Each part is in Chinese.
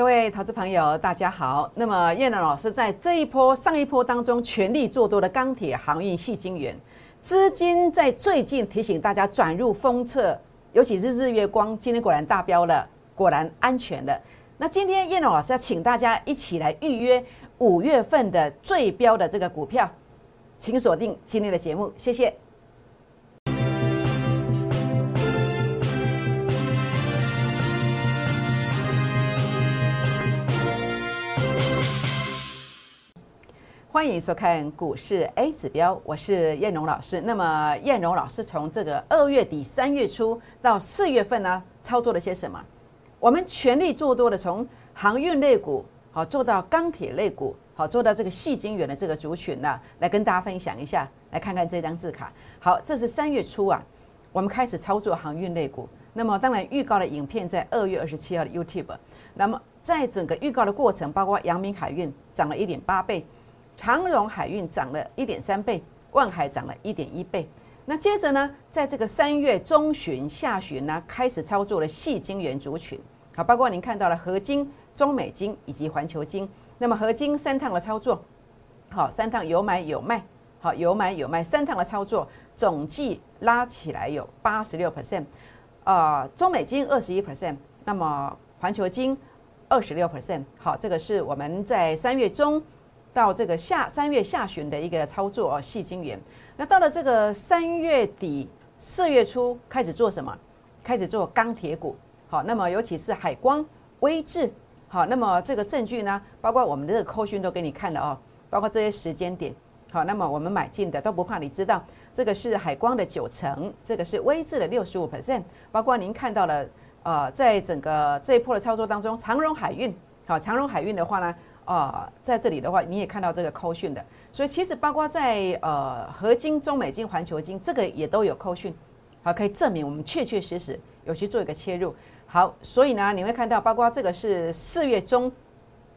各位投资朋友，大家好。那么叶龙老师在这一波、上一波当中全力做多的钢铁、航运、细晶圆资金，在最近提醒大家转入封测，尤其是日月光，今天果然大标了，果然安全了。那今天叶龙老师要请大家一起来预约五月份的最标的这个股票，请锁定今天的节目，谢谢。欢迎收看股市 A 指标，我是燕荣老师。那么燕荣老师从这个二月底三月初到四月份呢，操作了些什么？我们全力做多的，从航运类股好做到钢铁类股，好做到这个细晶圆的这个族群呢，来跟大家分享一下。来看看这张字卡。好，这是三月初啊，我们开始操作航运类股。那么当然预告的影片在二月二十七号的 YouTube。那么在整个预告的过程，包括阳明海运涨了一点八倍。长荣海运涨了一点三倍，万海涨了一点一倍。那接着呢，在这个三月中旬、下旬呢，开始操作了细晶圆族群，好，包括您看到了合金、中美金以及环球金。那么合金三趟的操作，好，三趟有买有卖，好，有买有卖，三趟的操作总计拉起来有八十六 percent，啊，中美金二十一 percent，那么环球金二十六 percent，好，这个是我们在三月中。到这个下三月下旬的一个操作哦，细晶圆。那到了这个三月底四月初开始做什么？开始做钢铁股。好，那么尤其是海光、威智。好，那么这个证据呢，包括我们的这个扣讯都给你看了哦，包括这些时间点。好，那么我们买进的都不怕你知道，这个是海光的九成，这个是威智的六十五 percent。包括您看到了，呃，在整个这一波的操作当中，长荣海运。好，长荣海运的话呢？啊，在这里的话，你也看到这个扣讯的，所以其实包括在呃合金、中美金、环球金，这个也都有扣讯，好，可以证明我们确确实实有去做一个切入。好，所以呢，你会看到包括这个是四月中，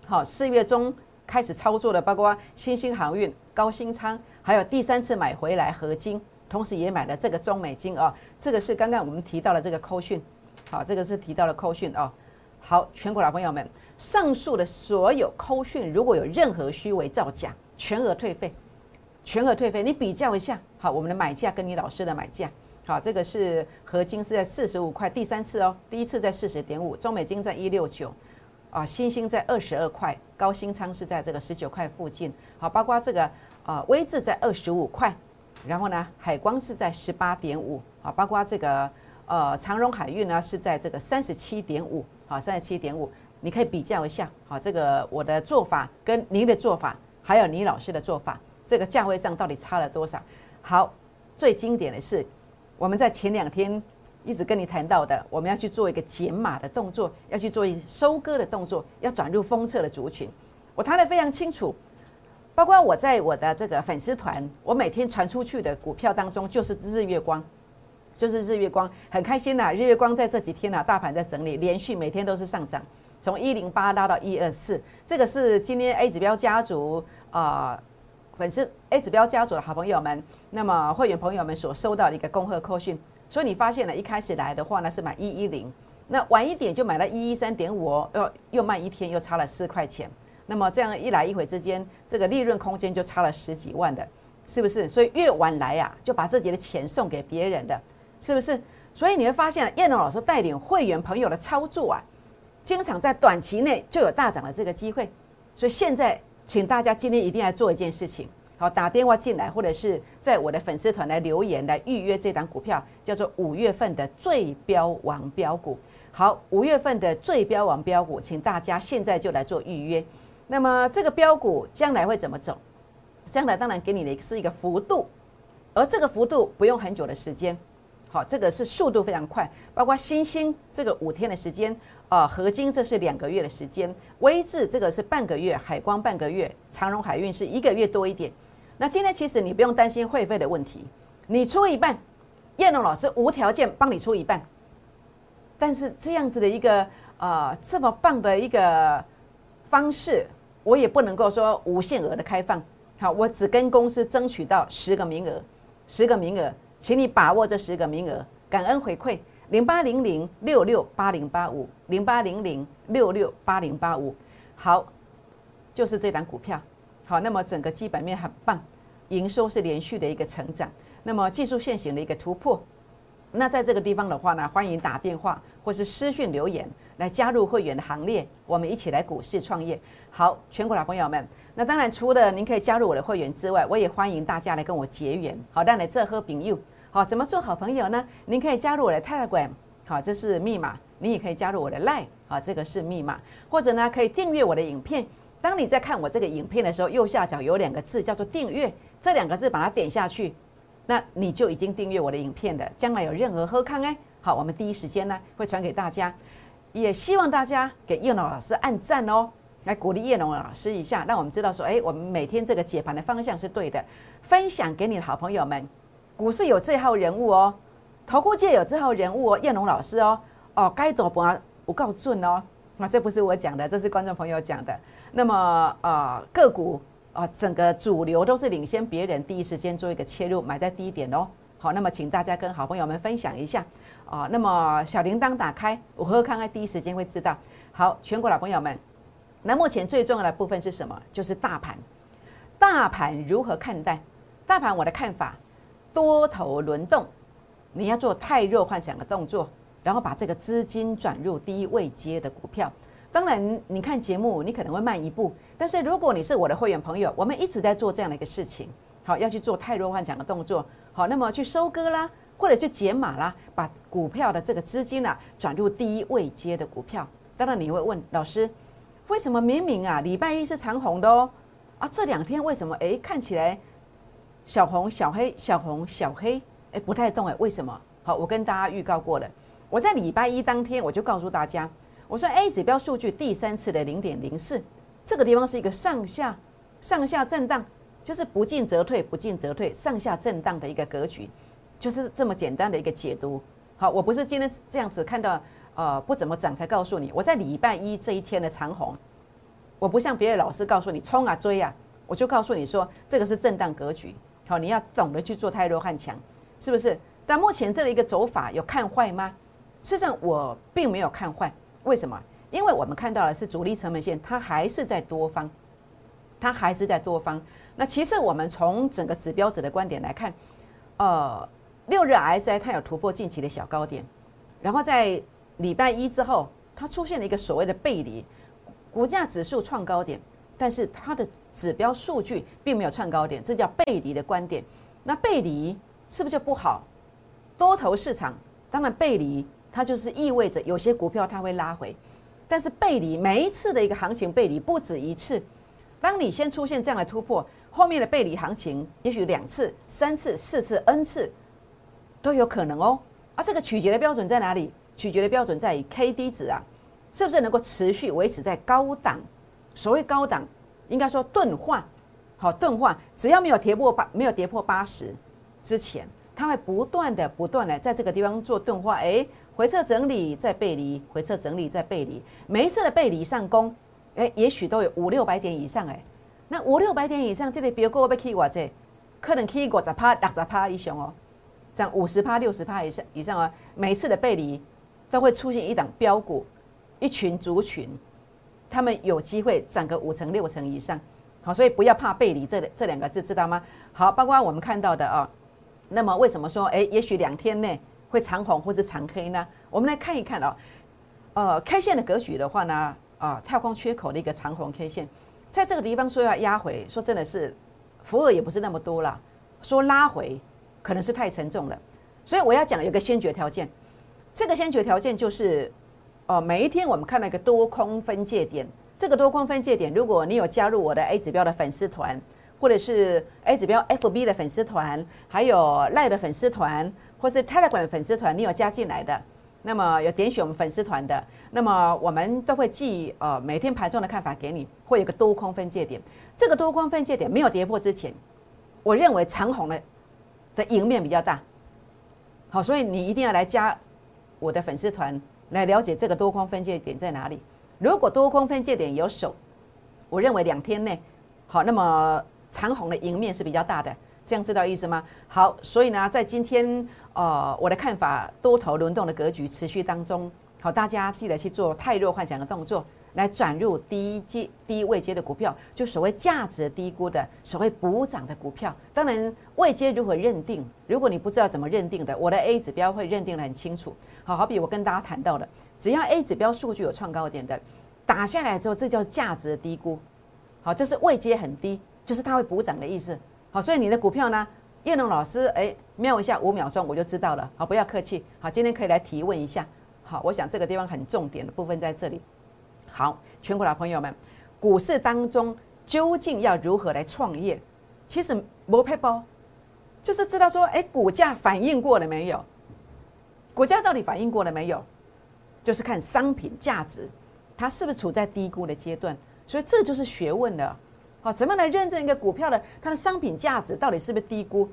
好，四月中开始操作的，包括新兴航运、高新仓，还有第三次买回来合金，同时也买了这个中美金啊，这个是刚刚我们提到的这个扣讯，好，这个是提到了扣讯啊。好，全国老朋友们。上述的所有扣讯，如果有任何虚伪造假，全额退费，全额退费。你比较一下，好，我们的买价跟你老师的买价，好，这个是合金是在四十五块，第三次哦，第一次在四十点五，中美金在一六九，啊，新兴在二十二块，高新仓是在这个十九块附近，好，包括这个啊，微智在二十五块，然后呢，海光是在十八点五，啊，包括这个呃，长荣海运呢是在这个三十七点五，好，三十七点五。你可以比较一下，好，这个我的做法跟您的做法，还有倪老师的做法，这个价位上到底差了多少？好，最经典的是我们在前两天一直跟你谈到的，我们要去做一个减码的动作，要去做一收割的动作，要转入封测的族群。我谈的非常清楚，包括我在我的这个粉丝团，我每天传出去的股票当中，就是日月光，就是日月光，很开心呐！日月光在这几天呐，大盘在整理，连续每天都是上涨。从一零八拉到一二四，这个是今天 A 指标家族啊粉丝 A 指标家族的好朋友们，那么会员朋友们所收到的一个恭贺扣讯。所以你发现了，一开始来的话呢是买一一零，那晚一点就买了一一三点五哦，又又慢一天又差了四块钱。那么这样一来一回之间，这个利润空间就差了十几万的，是不是？所以越晚来呀，就把自己的钱送给别人的，是不是？所以你会发现，燕龙老师带领会员朋友的操作啊。经常在短期内就有大涨的这个机会，所以现在请大家今天一定要做一件事情，好打电话进来，或者是在我的粉丝团来留言来预约这档股票，叫做五月份的最标王标股。好，五月份的最标王标股，请大家现在就来做预约。那么这个标股将来会怎么走？将来当然给你的是一个幅度，而这个幅度不用很久的时间。好，这个是速度非常快，包括新兴这个五天的时间，啊，合金这是两个月的时间，微智这个是半个月，海光半个月，长荣海运是一个月多一点。那今天其实你不用担心会费的问题，你出一半，燕龙老师无条件帮你出一半。但是这样子的一个呃这么棒的一个方式，我也不能够说无限额的开放。好，我只跟公司争取到十个名额，十个名额。请你把握这十个名额，感恩回馈。零八零零六六八零八五，零八零零六六八零八五。好，就是这档股票。好，那么整个基本面很棒，营收是连续的一个成长，那么技术线型的一个突破。那在这个地方的话呢，欢迎打电话或是私讯留言来加入会员的行列，我们一起来股市创业。好，全国老朋友们，那当然除了您可以加入我的会员之外，我也欢迎大家来跟我结缘。好，让来这喝饼友。好，怎么做好朋友呢？您可以加入我的 Telegram，好，这是密码。你也可以加入我的 Line，好，这个是密码。或者呢，可以订阅我的影片。当你在看我这个影片的时候，右下角有两个字叫做订阅，这两个字把它点下去。那你就已经订阅我的影片的，将来有任何喝康哎，好，我们第一时间呢会传给大家，也希望大家给叶龙老师按赞哦，来鼓励叶龙老师一下，让我们知道说，哎，我们每天这个解盘的方向是对的，分享给你的好朋友们。股市有这号人物哦，投顾界有这号人物哦，叶龙老师哦，哦，该多不不够准哦，啊，这不是我讲的，这是观众朋友讲的。那么呃，个股。啊，整个主流都是领先别人，第一时间做一个切入，买在低点哦。好，那么请大家跟好朋友们分享一下啊。那么小铃铛打开，我和看看第一时间会知道。好，全国老朋友们，那目前最重要的部分是什么？就是大盘。大盘如何看待？大盘我的看法，多头轮动，你要做太弱幻想的动作，然后把这个资金转入低位接的股票。当然，你看节目，你可能会慢一步。但是如果你是我的会员朋友，我们一直在做这样的一个事情，好，要去做太弱幻想的动作，好，那么去收割啦，或者去解码啦，把股票的这个资金呢转入低位接的股票。当然你会问老师，为什么明明啊礼拜一是长红的哦，啊这两天为什么哎看起来小红小黑小红小黑哎不太动哎为什么？好，我跟大家预告过了，我在礼拜一当天我就告诉大家。我说 A 指标数据第三次的零点零四，这个地方是一个上下上下震荡，就是不进则退，不进则退，上下震荡的一个格局，就是这么简单的一个解读。好，我不是今天这样子看到呃不怎么涨才告诉你，我在礼拜一这一天的长红，我不像别的老师告诉你冲啊追啊，我就告诉你说这个是震荡格局，好，你要懂得去做太弱汉强，是不是？但目前这的一个走法有看坏吗？事实上我并没有看坏。为什么？因为我们看到的是主力成本线，它还是在多方，它还是在多方。那其次，我们从整个指标值的观点来看，呃，六日 RSI 它有突破近期的小高点，然后在礼拜一之后，它出现了一个所谓的背离，股价指数创高点，但是它的指标数据并没有创高点，这叫背离的观点。那背离是不是就不好？多头市场当然背离。它就是意味着有些股票它会拉回，但是背离每一次的一个行情背离不止一次。当你先出现这样的突破，后面的背离行情也许两次、三次、四次、n 次都有可能哦。啊，这个取决的标准在哪里？取决的标准在于 K D 值啊，是不是能够持续维持在高档？所谓高档，应该说钝化，好钝化，只要没有跌破八，没有跌破八十之前，它会不断的、不断的在这个地方做钝化，哎。回撤整理再背离，回撤整理再背离，每一次的背离上攻，哎，也许都有五六百点以上哎。那五六百点以上，这里标股要起我这，可能起五十趴、六十趴以上哦，涨五十趴、六十趴以上以上哦。每一次的背离都会出现一档标股，一群族群，他们有机会涨个五成、六成以上。好，所以不要怕背离这这两个字，知道吗？好，包括我们看到的啊，那么为什么说哎，也许两天内？会长红或是长黑呢？我们来看一看哦。呃，K 线的格局的话呢，啊，跳空缺口的一个长红 K 线，在这个地方说要压回，说真的是幅额也不是那么多了，说拉回可能是太沉重了。所以我要讲有个先决条件，这个先决条件就是，哦，每一天我们看到一个多空分界点，这个多空分界点，如果你有加入我的 A 指标的粉丝团，或者是 A 指标 FB 的粉丝团，还有赖的粉丝团。或是 Telegram 粉丝团，你有加进来的，那么有点选我们粉丝团的，那么我们都会寄呃每天盘中的看法给你，会有个多空分界点。这个多空分界点没有跌破之前，我认为长虹的的赢面比较大。好，所以你一定要来加我的粉丝团，来了解这个多空分界点在哪里。如果多空分界点有守，我认为两天内好，那么长虹的赢面是比较大的。这样知道意思吗？好，所以呢，在今天呃，我的看法，多头轮动的格局持续当中，好，大家记得去做太弱幻想的动作。来转入低阶、低位阶的股票，就所谓价值低估的、所谓补涨的股票。当然，位阶如何认定？如果你不知道怎么认定的，我的 A 指标会认定的很清楚。好好比我跟大家谈到的，只要 A 指标数据有创高点的，打下来之后，这叫价值低估。好，这是位阶很低，就是它会补涨的意思。好，所以你的股票呢，叶龙老师，哎，瞄一下五秒钟我就知道了。好，不要客气。好，今天可以来提问一下。好，我想这个地方很重点的部分在这里。好，全国老朋友们，股市当中究竟要如何来创业？其实摩配包就是知道说，哎，股价反应过了没有？股价到底反应过了没有？就是看商品价值，它是不是处在低估的阶段？所以这就是学问了。好，怎么来认证一个股票的它的商品价值到底是不是低估？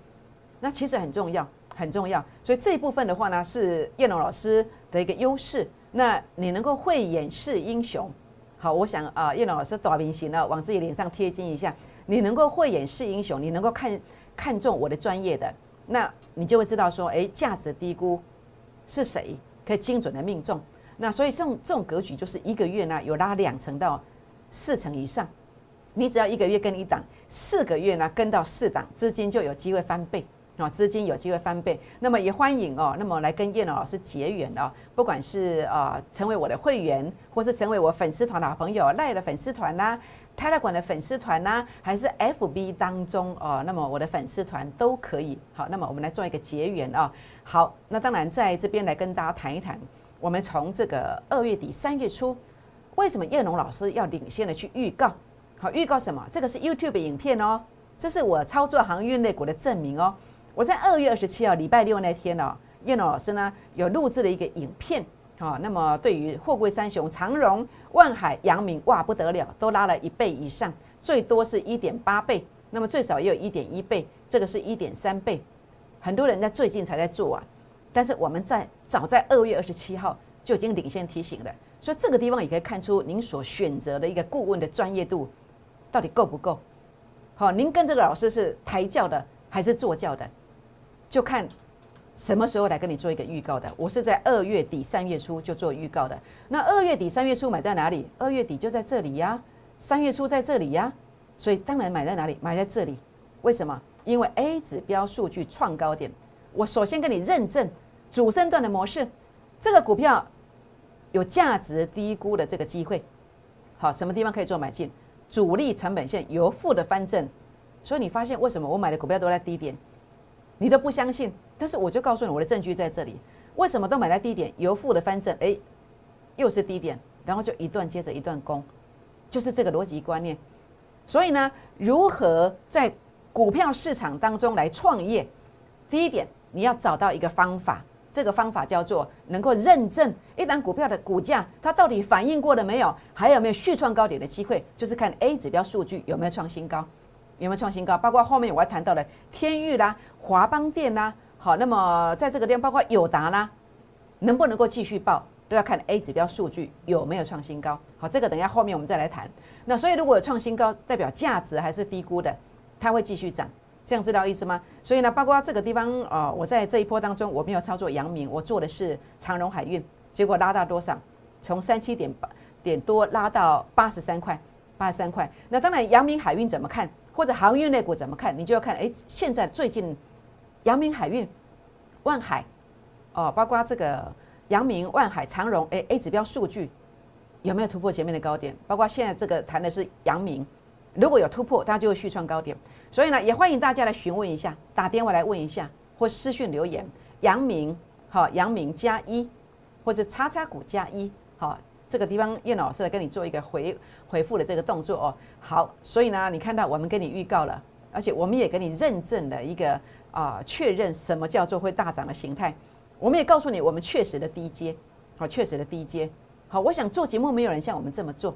那其实很重要，很重要。所以这一部分的话呢，是叶龙老师的一个优势。那你能够慧眼识英雄，好，我想啊，叶老师短明星呢，往自己脸上贴金一下。你能够慧眼识英雄，你能够看看中我的专业的，那你就会知道说，哎，价值低估是谁，可以精准的命中。那所以这种这种格局，就是一个月呢有拉两成到四成以上，你只要一个月跟一档，四个月呢跟到四档，资金就有机会翻倍。啊，资金有机会翻倍，那么也欢迎哦，那么来跟叶老师结缘哦，不管是啊成为我的会员，或是成为我粉丝团的好朋友，赖的粉丝团呐，泰勒馆的粉丝团呐，还是 FB 当中哦，那么我的粉丝团都可以。好，那么我们来做一个结缘啊。好，那当然在这边来跟大家谈一谈，我们从这个二月底三月初，为什么叶龙老师要领先的去预告？好，预告什么？这个是 YouTube 影片哦，这是我操作航运类股的证明哦。我在二月二十七号礼拜六那天呢，叶老师呢有录制了一个影片，啊，那么对于货柜三雄长荣、万海、阳明，哇不得了，都拉了一倍以上，最多是一点八倍，那么最少也有一点一倍，这个是一点三倍，很多人在最近才在做啊，但是我们在早在二月二十七号就已经领先提醒了，所以这个地方也可以看出您所选择的一个顾问的专业度到底够不够，好，您跟这个老师是抬轿的还是坐轿的？就看什么时候来跟你做一个预告的。我是在二月底三月初就做预告的。那二月底三月初买在哪里？二月底就在这里呀，三月初在这里呀。所以当然买在哪里？买在这里。为什么？因为 A 指标数据创高点。我首先跟你认证主升段的模式，这个股票有价值低估的这个机会。好，什么地方可以做买进？主力成本线由负的翻正。所以你发现为什么我买的股票都在低点？你都不相信，但是我就告诉你，我的证据在这里。为什么都买在低点，由负的翻正，哎，又是低点，然后就一段接着一段攻，就是这个逻辑观念。所以呢，如何在股票市场当中来创业？第一点，你要找到一个方法，这个方法叫做能够认证一档股票的股价，它到底反应过了没有，还有没有续创高点的机会，就是看 A 指标数据有没有创新高。有没有创新高？包括后面我还谈到了天域啦、华邦电啦，好，那么在这个地方包括友达啦，能不能够继续报，都要看 A 指标数据有没有创新高。好，这个等一下后面我们再来谈。那所以如果有创新高，代表价值还是低估的，它会继续涨，这样知道意思吗？所以呢，包括这个地方呃，我在这一波当中我没有操作阳明，我做的是长荣海运，结果拉到多少？从三七点八点多拉到八十三块，八十三块。那当然，阳明海运怎么看？或者航运类股怎么看？你就要看，哎，现在最近，阳明海运、万海，哦，包括这个阳明、万海、长荣，哎，A 指标数据有没有突破前面的高点？包括现在这个谈的是阳明，如果有突破，大家就会续创高点。所以呢，也欢迎大家来询问一下，打电话来问一下，或私讯留言，阳明，好，阳明加一，或者叉叉股加一，好。这个地方叶老师来跟你做一个回回复的这个动作哦。好，所以呢，你看到我们跟你预告了，而且我们也给你认证了一个啊，确认什么叫做会大涨的形态。我们也告诉你，我们确实的低阶，好，确实的低阶。好，我想做节目没有人像我们这么做。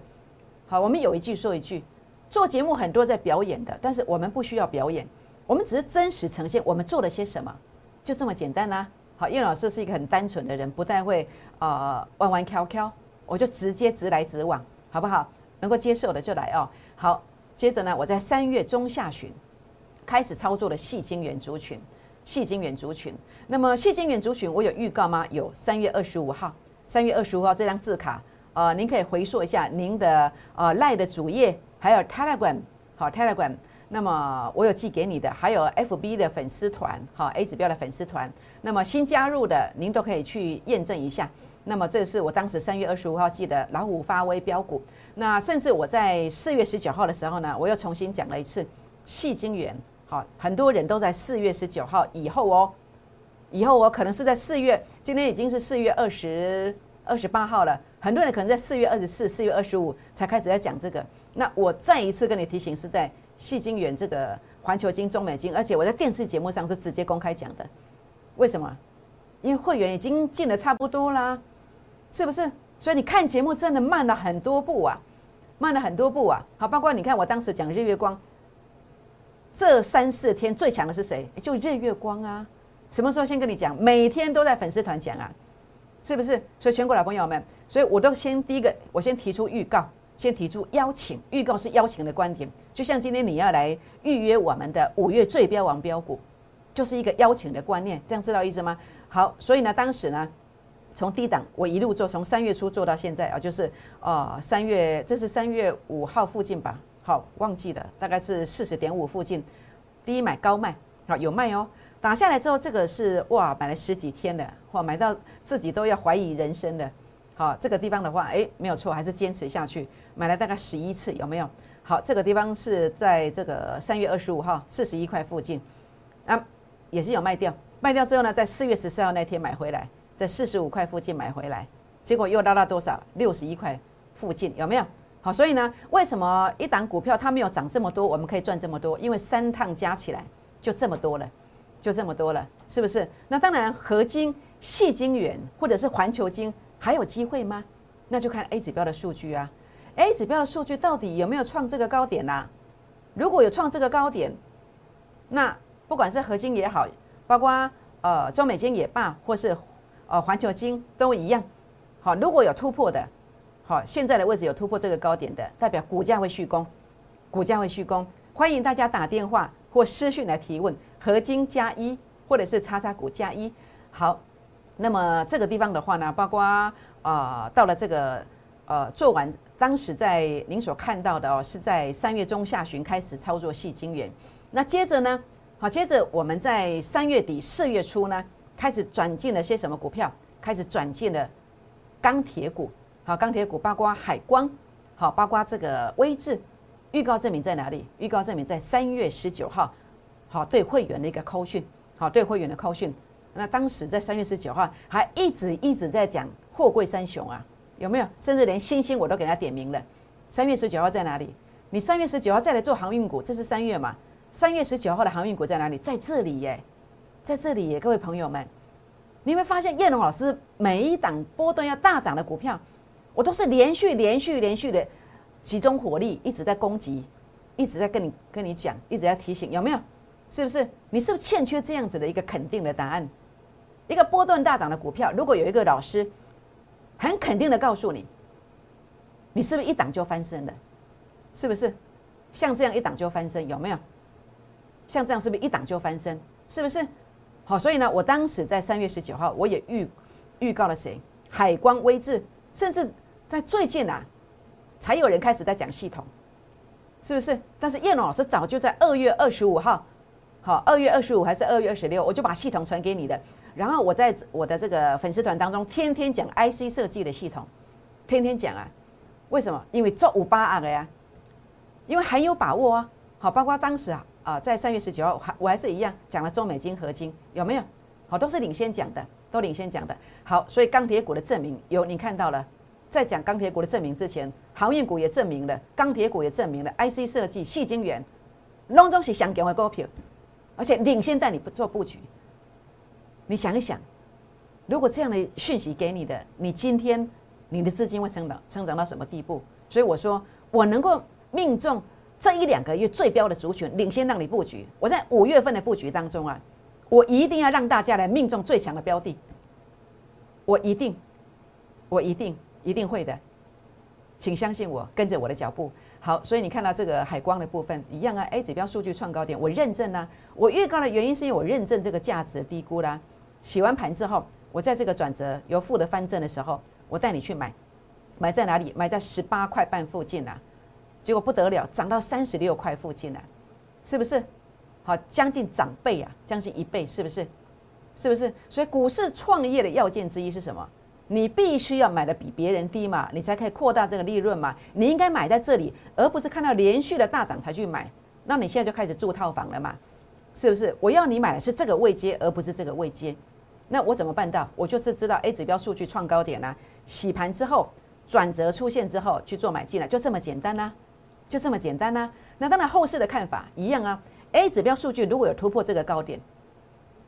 好，我们有一句说一句，做节目很多在表演的，但是我们不需要表演，我们只是真实呈现我们做了些什么，就这么简单啦。好，叶老师是一个很单纯的人，不太会啊弯弯翘翘。我就直接直来直往，好不好？能够接受的就来哦。好，接着呢，我在三月中下旬，开始操作的细晶元族群，细晶元族群。那么细晶元族群，我有预告吗？有，三月二十五号，三月二十五号这张字卡，呃，您可以回溯一下您的呃赖的主页，还有 Telegram，好 Telegram。那么我有寄给你的，还有 FB 的粉丝团，好 A 指标的粉丝团。那么新加入的，您都可以去验证一下。那么这是我当时三月二十五号记得老虎发威标股。那甚至我在四月十九号的时候呢，我又重新讲了一次细晶元。好，很多人都在四月十九号以后哦，以后我可能是在四月，今天已经是四月二十二十八号了，很多人可能在四月二十四、四月二十五才开始在讲这个。那我再一次跟你提醒，是在细晶元这个环球金、中美金，而且我在电视节目上是直接公开讲的。为什么？因为会员已经进的差不多啦，是不是？所以你看节目真的慢了很多步啊，慢了很多步啊。好，包括你看我当时讲日月光。这三四天最强的是谁？就日月光啊！什么时候先跟你讲？每天都在粉丝团讲啊，是不是？所以全国老朋友们，所以我都先第一个，我先提出预告，先提出邀请。预告是邀请的观点，就像今天你要来预约我们的五月最标王标股，就是一个邀请的观念，这样知道意思吗？好，所以呢，当时呢，从低档我一路做，从三月初做到现在啊，就是呃三月，这是三月五号附近吧。好，忘记了，大概是四十点五附近，低买高卖，好有卖哦。打下来之后，这个是哇，买了十几天的，哇，买到自己都要怀疑人生的。好，这个地方的话，哎，没有错，还是坚持下去，买了大概十一次，有没有？好，这个地方是在这个三月二十五号四十一块附近，啊，也是有卖掉，卖掉之后呢，在四月十四号那天买回来，在四十五块附近买回来，结果又拉到多少？六十一块附近，有没有？好，所以呢，为什么一档股票它没有涨这么多，我们可以赚这么多？因为三趟加起来就这么多了，就这么多了，是不是？那当然，合金、细晶圆或者是环球金还有机会吗？那就看 A 指标的数据啊。A 指标的数据到底有没有创这个高点呢？如果有创这个高点，那不管是合金也好，包括呃中美金也罢，或是呃环球金都一样。好，如果有突破的。好，现在的位置有突破这个高点的，代表股价会续攻，股价会续攻。欢迎大家打电话或私讯来提问，合金加一或者是叉叉股加一。好，那么这个地方的话呢，包括啊，到了这个呃做完，当时在您所看到的哦，是在三月中下旬开始操作细金元。那接着呢，好，接着我们在三月底四月初呢，开始转进了些什么股票？开始转进了钢铁股。好，钢铁股包括海光，好，包括这个威智，预告证明在哪里？预告证明在三月十九号，好，对会员的一个扣讯，好，对会员的扣讯。那当时在三月十九号还一直一直在讲货柜三雄啊，有没有？甚至连星星我都给他点名了。三月十九号在哪里？你三月十九号再来做航运股，这是三月嘛？三月十九号的航运股在哪里？在这里耶，在这里耶，各位朋友们，你会发现叶龙老师每一档波段要大涨的股票。我都是连续、连续、连续的集中火力，一直在攻击，一直在跟你、跟你讲，一直在提醒，有没有？是不是？你是不是欠缺这样子的一个肯定的答案？一个波段大涨的股票，如果有一个老师很肯定的告诉你，你是不是一档就翻身了？是不是？像这样一档就翻身，有没有？像这样是不是一档就翻身？是不是？好，所以呢，我当时在三月十九号，我也预预告了谁？海光威智，甚至。在最近啊，才有人开始在讲系统，是不是？但是叶龙老师早就在二月二十五号，好，二月二十五还是二月二十六，我就把系统传给你的。然后我在我的这个粉丝团当中，天天讲 IC 设计的系统，天天讲啊。为什么？因为做五八二的呀，因为很有把握啊。好，包括当时啊啊，在三月十九号，还我还是一样讲了中美金合金，有没有？好，都是领先讲的，都领先讲的。好，所以钢铁股的证明有，你看到了。在讲钢铁股的证明之前，航运股也证明了，钢铁股也证明了，IC 设计、细晶圆，拢总是相强的股票，而且领先带你不做布局。你想一想，如果这样的讯息给你的，你今天你的资金会成长成长到什么地步？所以我说，我能够命中这一两个月最标的族群，领先让你布局。我在五月份的布局当中啊，我一定要让大家来命中最强的标的，我一定，我一定。一定会的，请相信我，跟着我的脚步。好，所以你看到这个海光的部分一样啊，A 指标数据创高点，我认证啊，我预告的原因是因为我认证这个价值低估啦。洗完盘之后，我在这个转折由负的翻正的时候，我带你去买，买在哪里？买在十八块半附近啊，结果不得了，涨到三十六块附近了，是不是？好，将近涨倍啊，将近一倍，是不是？是不是？所以股市创业的要件之一是什么？你必须要买的比别人低嘛，你才可以扩大这个利润嘛。你应该买在这里，而不是看到连续的大涨才去买。那你现在就开始住套房了嘛？是不是？我要你买的是这个位阶，而不是这个位阶。那我怎么办到？我就是知道 A 指标数据创高点啦，洗盘之后转折出现之后去做买进来，就这么简单啦，就这么简单呢。那当然后市的看法一样啊。A 指标数据如果有突破这个高点，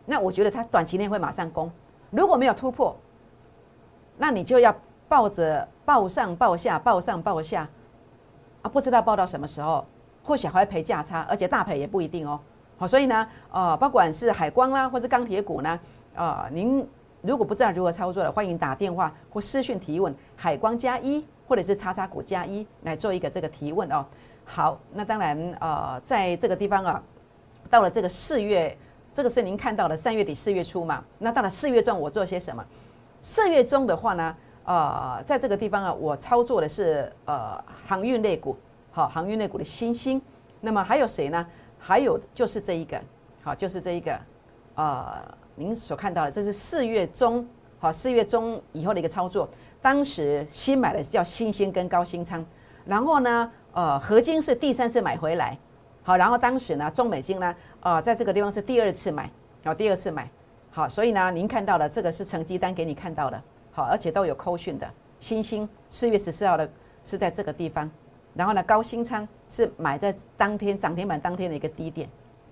那我觉得它短期内会马上攻。如果没有突破，那你就要抱着抱上抱下，抱上抱下，啊，不知道抱到什么时候，或许还会赔价差，而且大赔也不一定哦。好，所以呢，呃，不管是海光啦，或是钢铁股呢，呃，您如果不知道如何操作的，欢迎打电话或私讯提问，海光加一，或者是叉叉股加一来做一个这个提问哦。好，那当然，呃，在这个地方啊，到了这个四月，这个是您看到的三月底四月初嘛？那到了四月中，我做些什么？四月中的话呢，呃，在这个地方啊，我操作的是呃航运类股，好，航运类股的新兴。那么还有谁呢？还有就是这一个，好，就是这一个，呃，您所看到的，这是四月中，好，四月中以后的一个操作。当时新买的叫新兴跟高新仓，然后呢，呃，合金是第三次买回来，好，然后当时呢，中美金呢，呃，在这个地方是第二次买，好，第二次买。好，所以呢，您看到的这个是成绩单给你看到的，好，而且都有扣讯的。星星四月十四号的是在这个地方，然后呢，高新仓是买在当天涨停板当天的一个低点，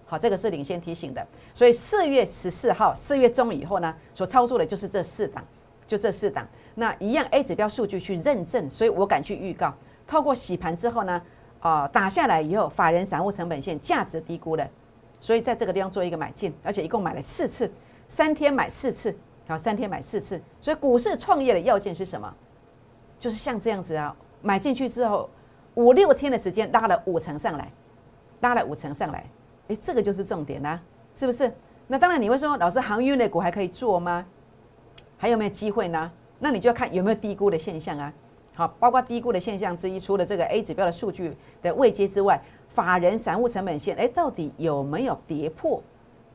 好，这个是领先提醒的。所以四月十四号四月中以后呢，所操作的就是这四档，就这四档。那一样 A 指标数据去认证，所以我敢去预告，透过洗盘之后呢，啊，打下来以后，法人散户成本线价值低估了，所以在这个地方做一个买进，而且一共买了四次。三天买四次，好，三天买四次，所以股市创业的要件是什么？就是像这样子啊，买进去之后五六天的时间拉了五成上来，拉了五成上来，诶，这个就是重点啦，是不是？那当然你会说，老师航运类股还可以做吗？还有没有机会呢？那你就要看有没有低估的现象啊。好，包括低估的现象之一，除了这个 A 指标的数据的未接之外，法人散户成本线，诶，到底有没有跌破，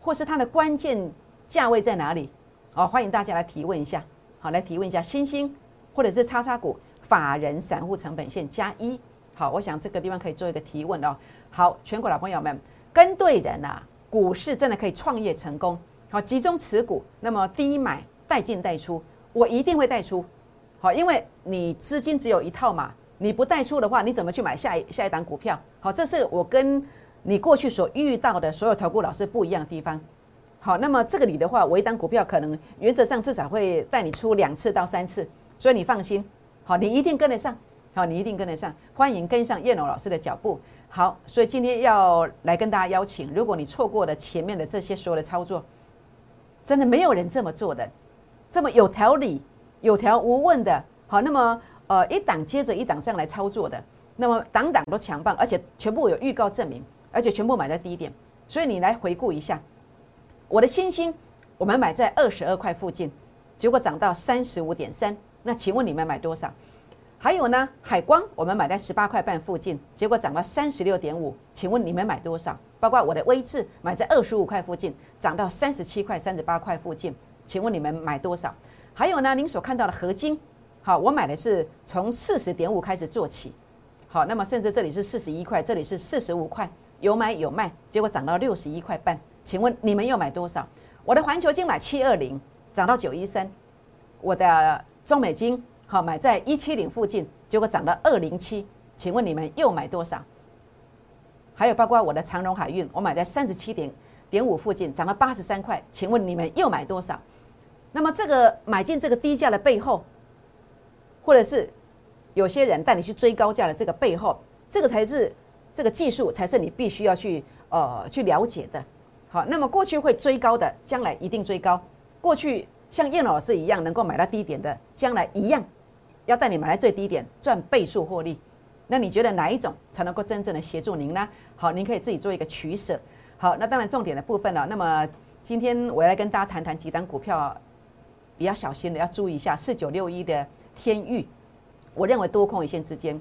或是它的关键？价位在哪里？哦，欢迎大家来提问一下。好，来提问一下星星或者是叉叉股法人散户成本线加一。好，我想这个地方可以做一个提问哦。好，全国老朋友们，跟对人啊，股市真的可以创业成功。好，集中持股，那么低买带进带出，我一定会带出。好，因为你资金只有一套嘛，你不带出的话，你怎么去买下一下一档股票？好，这是我跟你过去所遇到的所有投顾老师不一样的地方。好，那么这个里的话，我一单股票可能原则上至少会带你出两次到三次，所以你放心，好，你一定跟得上，好，你一定跟得上，欢迎跟上叶龙老师的脚步。好，所以今天要来跟大家邀请，如果你错过了前面的这些所有的操作，真的没有人这么做的，这么有条理、有条无问的，好，那么呃一档接着一档这样来操作的，那么档档都强棒，而且全部有预告证明，而且全部买在低点，所以你来回顾一下。我的星星，我们买在二十二块附近，结果涨到三十五点三。那请问你们买多少？还有呢，海光我们买在十八块半附近，结果涨到三十六点五。请问你们买多少？包括我的微智买在二十五块附近，涨到三十七块、三十八块附近。请问你们买多少？还有呢，您所看到的合金，好，我买的是从四十点五开始做起，好，那么甚至这里是四十一块，这里是四十五块，有买有卖，结果涨到六十一块半。请问你们又买多少？我的环球金买七二零，涨到九一三。我的中美金好买在一七零附近，结果涨到二零七。请问你们又买多少？还有包括我的长荣海运，我买在三十七点点五附近，涨了八十三块。请问你们又买多少？那么这个买进这个低价的背后，或者是有些人带你去追高价的这个背后，这个才是这个技术，才是你必须要去呃去了解的。好，那么过去会追高的，将来一定追高。过去像叶老师一样能够买到低点的，将来一样要带你买来最低点赚倍数获利。那你觉得哪一种才能够真正的协助您呢？好，您可以自己做一个取舍。好，那当然重点的部分了。那么今天我来跟大家谈谈几单股票比较小心的，要注意一下四九六一的天域。我认为多空一线之间，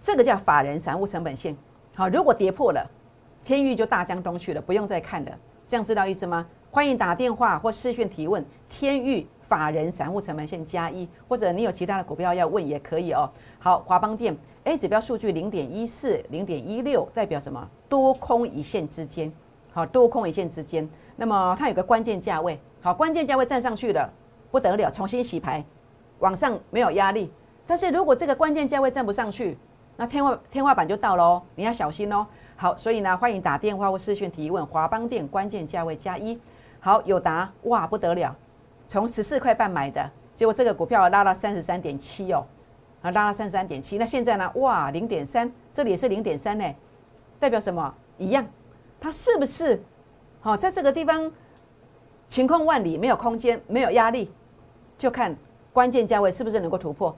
这个叫法人散户成本线。好，如果跌破了，天域就大江东去了，不用再看了。这样知道意思吗？欢迎打电话或视讯提问。天域。法人散户成本线加一，或者你有其他的股票要问也可以哦。好，华邦电 A 指标数据零点一四、零点一六，代表什么？多空一线之间。好，多空一线之间。那么它有个关键价位，好，关键价位站上去了，不得了，重新洗牌，往上没有压力。但是如果这个关键价位站不上去，那天花天花板就到喽，你要小心哦。好，所以呢，欢迎打电话或视讯提问。华邦电关键价位加一。好，有答哇，不得了。从十四块半买的，结果这个股票拉到三十三点七哦，啊，拉到三十三点七。那现在呢？哇，零点三，这里也是零点三呢，代表什么？一样，它是不是？好，在这个地方晴空万里，没有空间，没有压力，就看关键价位是不是能够突破。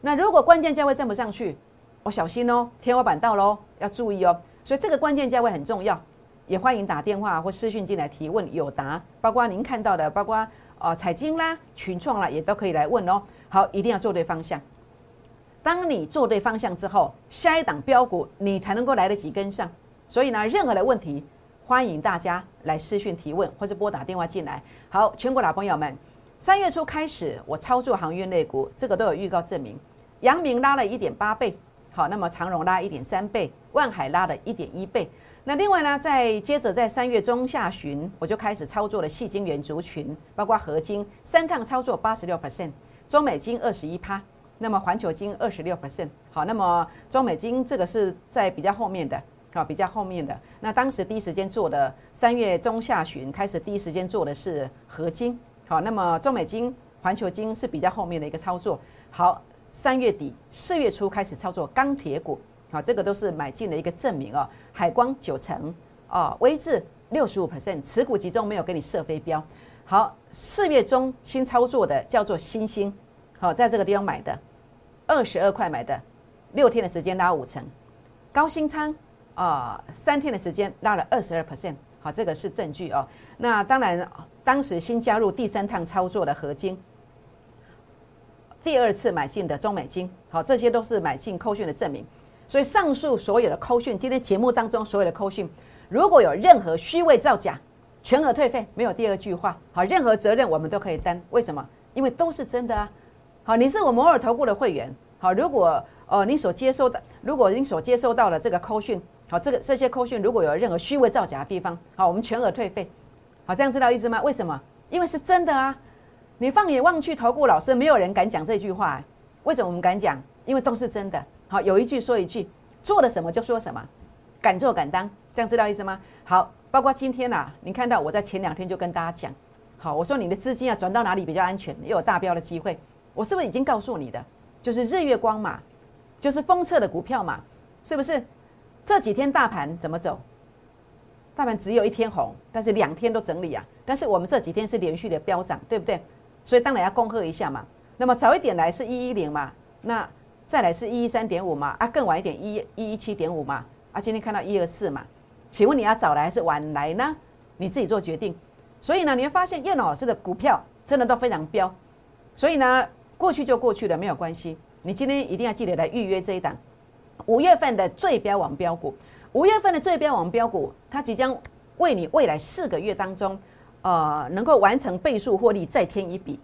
那如果关键价位站不上去，我小心哦，天花板到喽，要注意哦。所以这个关键价位很重要，也欢迎打电话或私讯进来提问，有答，包括您看到的，包括。哦，彩金啦、群创啦，也都可以来问哦。好，一定要做对方向。当你做对方向之后，下一档标股你才能够来得及跟上。所以呢，任何的问题，欢迎大家来私讯提问，或是拨打电话进来。好，全国老朋友们，三月初开始我操作航运类股，这个都有预告证明。阳明拉了一点八倍，好，那么长荣拉一点三倍，万海拉了一点一倍。那另外呢，在接着在三月中下旬，我就开始操作了细晶圆族群，包括合金三趟操作八十六 percent，中美金二十一趴，那么环球金二十六 percent。好，那么中美金这个是在比较后面的，好，比较后面的。那当时第一时间做的三月中下旬开始第一时间做的是合金，好，那么中美金、环球金是比较后面的一个操作。好，三月底四月初开始操作钢铁股。好，这个都是买进的一个证明哦。海光九成哦，微智六十五 percent，持股集中没有给你设飞镖。好，四月中新操作的叫做新星，好，在这个地方买的，二十二块买的，六天的时间拉五成。高新仓啊，三天的时间拉了二十二 percent，好，这个是证据哦。那当然，当时新加入第三趟操作的合金，第二次买进的中美金，好，这些都是买进扣讯的证明。所以上述所有的扣讯，今天节目当中所有的扣讯，如果有任何虚伪造假，全额退费，没有第二句话。好，任何责任我们都可以担。为什么？因为都是真的啊。好，你是我摩尔投顾的会员。好，如果呃你所接收的，如果您所接收到的这个扣讯，好，这个这些扣讯如果有任何虚伪造假的地方，好，我们全额退费。好，这样知道意思吗？为什么？因为是真的啊。你放眼望去，投顾老师没有人敢讲这句话。为什么我们敢讲？因为都是真的。好，有一句说一句，做了什么就说什么，敢做敢当，这样知道意思吗？好，包括今天呐，你看到我在前两天就跟大家讲，好，我说你的资金啊转到哪里比较安全，又有大标的机会，我是不是已经告诉你的？就是日月光嘛，就是封测的股票嘛，是不是？这几天大盘怎么走？大盘只有一天红，但是两天都整理啊。但是我们这几天是连续的飙涨，对不对？所以当然要恭贺一下嘛。那么早一点来是一一零嘛，那。再来是一一三点五嘛，啊，更晚一点一一一七点五嘛，啊，今天看到一二四嘛，请问你要早来还是晚来呢？你自己做决定。所以呢，你会发现叶老师的股票真的都非常飙，所以呢，过去就过去了，没有关系。你今天一定要记得来预约这一档五月份的最标王标股。五月份的最标王标股，它即将为你未来四个月当中，呃，能够完成倍数获利再添一笔。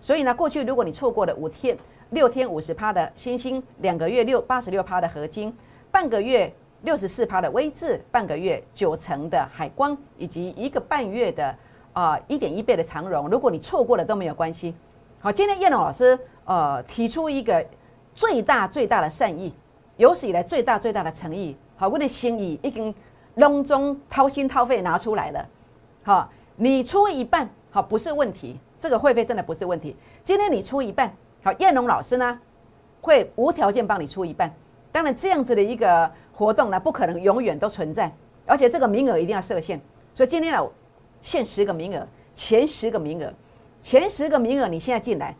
所以呢，过去如果你错过了五天。六天五十趴的星星，两个月六八十六趴的合金，半个月六十四趴的微智，半个月九成的海光，以及一个半月的啊一点一倍的长荣。如果你错过了都没有关系。好，今天叶龙老师呃提出一个最大最大的善意，有史以来最大最大的诚意，好，我的心意已经隆中掏心掏肺拿出来了。好，你出一半好不是问题，这个会费真的不是问题。今天你出一半。好，燕龙老师呢会无条件帮你出一半。当然，这样子的一个活动呢，不可能永远都存在，而且这个名额一定要设限。所以今天呢，限十个名额，前十个名额，前十个名额，你现在进来，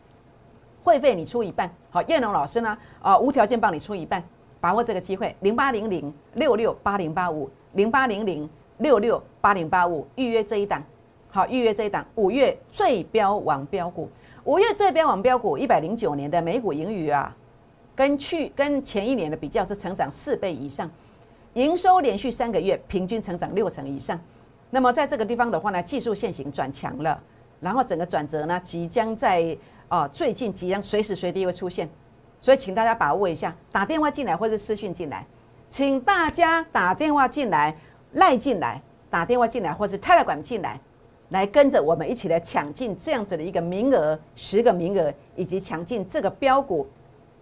会费你出一半，好，叶龙老师呢，啊，无条件帮你出一半，把握这个机会，零八零零六六八零八五，零八零零六六八零八五，预约这一档，好，预约这一档，五月最标王标股，五月最标王标股，一百零九年的美股盈余啊，跟去跟前一年的比较是成长四倍以上，营收连续三个月平均成长六成以上，那么在这个地方的话呢，技术线型转强了，然后整个转折呢，即将在。啊，最近即将随时随地会出现，所以请大家把握一下，打电话进来或者私讯进来，请大家打电话进来、赖进来、打电话进来或是泰来管进来，来跟着我们一起来抢进这样子的一个名额，十个名额，以及抢进这个标股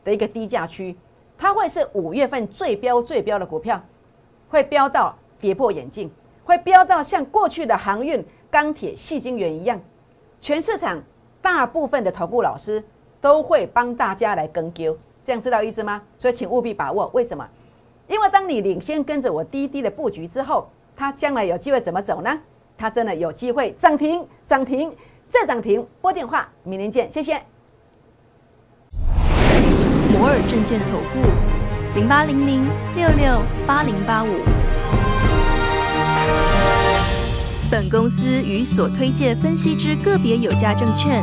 的一个低价区，它会是五月份最标最标的股票，会飙到跌破眼镜，会飙到像过去的航运、钢铁、细晶圆一样，全市场。大部分的头部老师都会帮大家来跟丢，这样知道意思吗？所以请务必把握。为什么？因为当你领先跟着我滴滴的布局之后，它将来有机会怎么走呢？它真的有机会涨停，涨停再涨停。拨电话，明天见，谢谢。摩尔证券投顾零八零零六六八零八五。本公司与所推介分析之个别有价证券